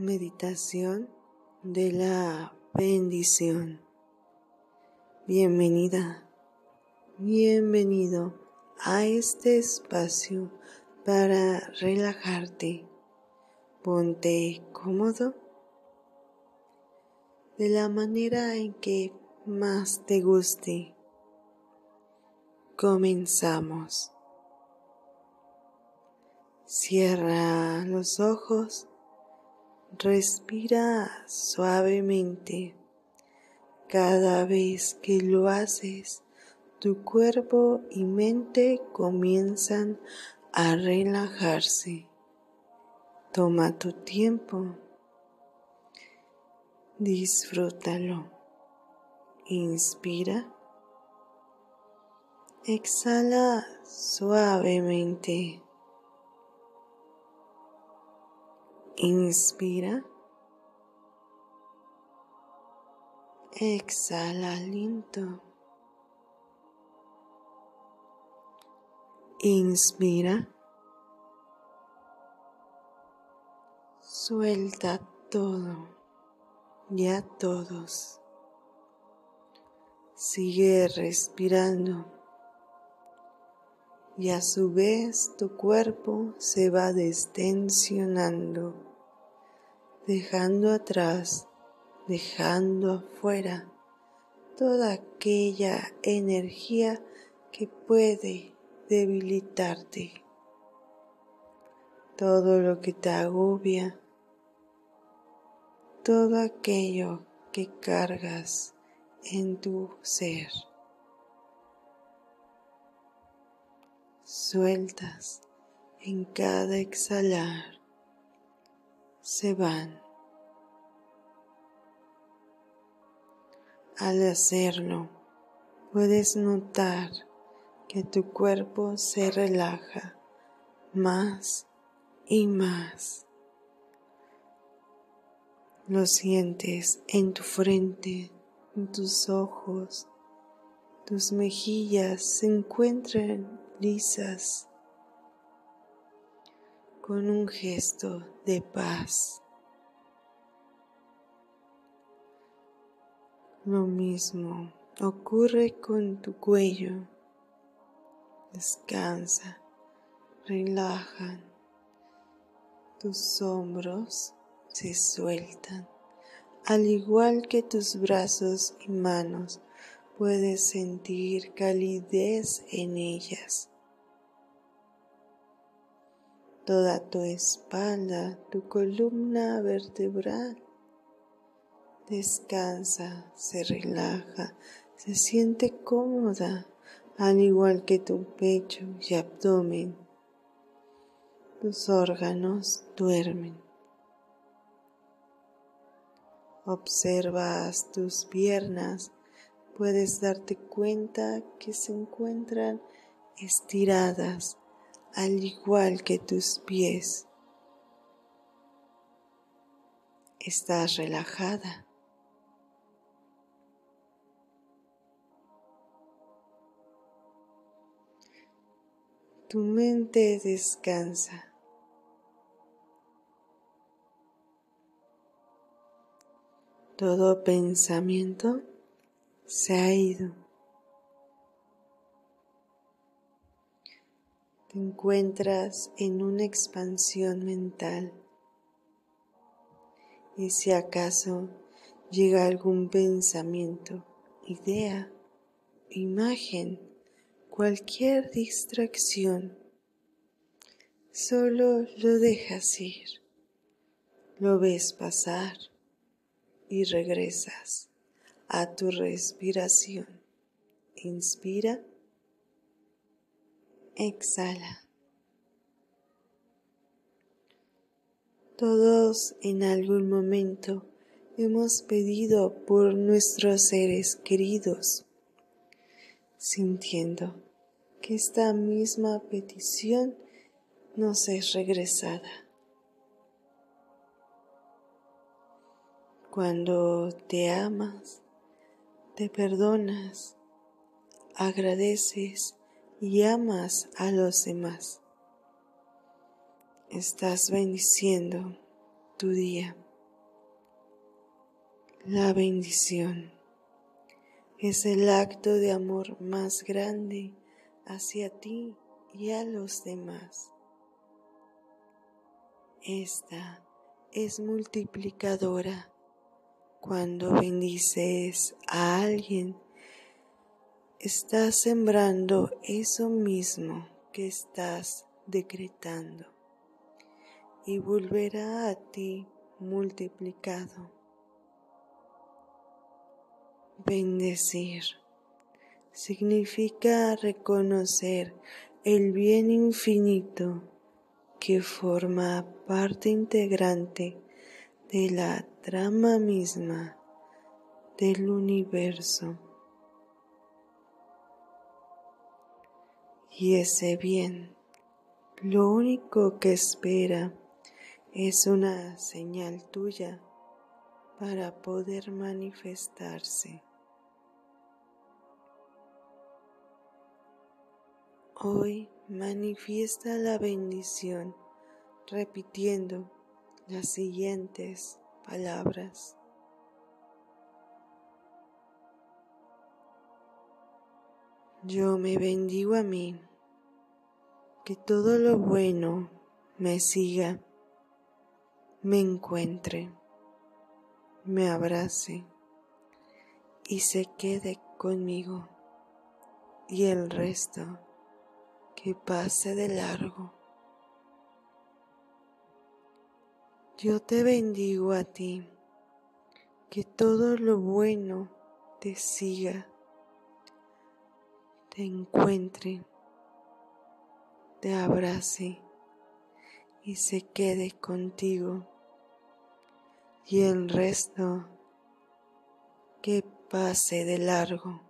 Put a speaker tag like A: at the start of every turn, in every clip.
A: Meditación de la bendición. Bienvenida, bienvenido a este espacio para relajarte. Ponte cómodo de la manera en que más te guste. Comenzamos. Cierra los ojos Respira suavemente. Cada vez que lo haces, tu cuerpo y mente comienzan a relajarse. Toma tu tiempo. Disfrútalo. Inspira. Exhala suavemente. Inspira. Exhala lento. Inspira. Suelta todo y a todos. Sigue respirando y a su vez tu cuerpo se va destensionando dejando atrás, dejando afuera toda aquella energía que puede debilitarte, todo lo que te agobia, todo aquello que cargas en tu ser. Sueltas en cada exhalar se van. Al hacerlo, puedes notar que tu cuerpo se relaja más y más. Lo sientes en tu frente, en tus ojos, tus mejillas se encuentran lisas con un gesto de paz. Lo mismo ocurre con tu cuello. Descansa, relajan. Tus hombros se sueltan. Al igual que tus brazos y manos, puedes sentir calidez en ellas toda tu espalda, tu columna vertebral. Descansa, se relaja, se siente cómoda, al igual que tu pecho y abdomen. Tus órganos duermen. Observas tus piernas, puedes darte cuenta que se encuentran estiradas al igual que tus pies. Estás relajada. Tu mente descansa. Todo pensamiento se ha ido. Te encuentras en una expansión mental. Y si acaso llega algún pensamiento, idea, imagen, cualquier distracción, solo lo dejas ir, lo ves pasar y regresas a tu respiración. Inspira exhala. Todos en algún momento hemos pedido por nuestros seres queridos, sintiendo que esta misma petición nos es regresada. Cuando te amas, te perdonas, agradeces y amas a los demás. Estás bendiciendo tu día La bendición es el acto de amor más grande hacia ti y a los demás. Esta es multiplicadora. Cuando bendices a alguien, estás sembrando eso mismo que estás decretando y volverá a ti multiplicado. Bendecir significa reconocer el bien infinito que forma parte integrante de la trama misma del universo. Y ese bien, lo único que espera es una señal tuya para poder manifestarse. Hoy manifiesta la bendición repitiendo las siguientes palabras. Yo me bendigo a mí, que todo lo bueno me siga, me encuentre, me abrace y se quede conmigo y el resto que pase de largo. Yo te bendigo a ti, que todo lo bueno te siga, te encuentre, te abrace y se quede contigo y el resto que pase de largo.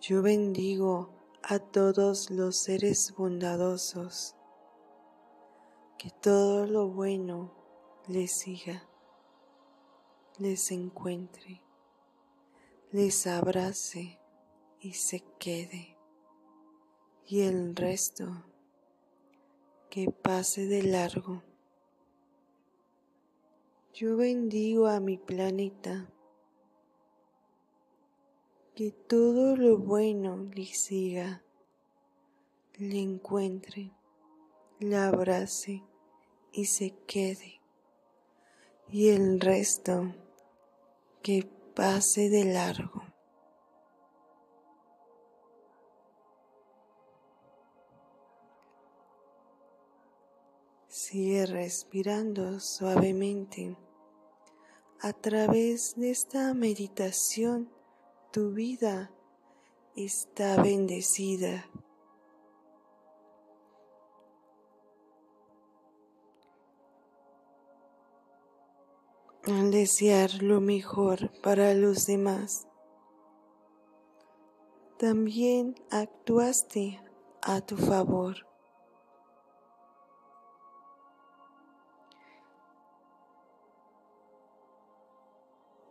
A: Yo bendigo a todos los seres bondadosos, que todo lo bueno les siga, les encuentre, les abrace y se quede, y el resto que pase de largo. Yo bendigo a mi planeta que todo lo bueno le siga, le encuentre, la abrace y se quede, y el resto que pase de largo. Sigue respirando suavemente a través de esta meditación tu vida está bendecida. Al desear lo mejor para los demás, también actuaste a tu favor.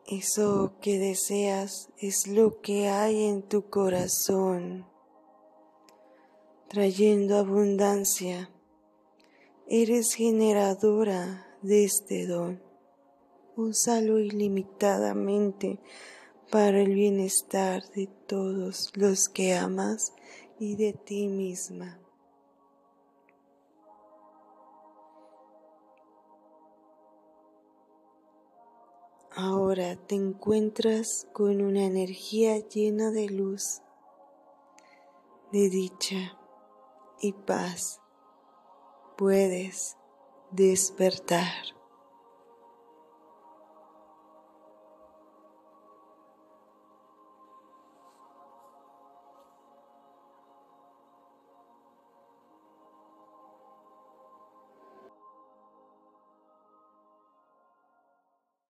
A: Eso que deseas es lo que hay en tu corazón, trayendo abundancia. Eres generadora de este don. Úsalo ilimitadamente para el bienestar de todos los que amas y de ti misma. Ahora te encuentras con una energía llena de luz, de dicha y paz. Puedes despertar.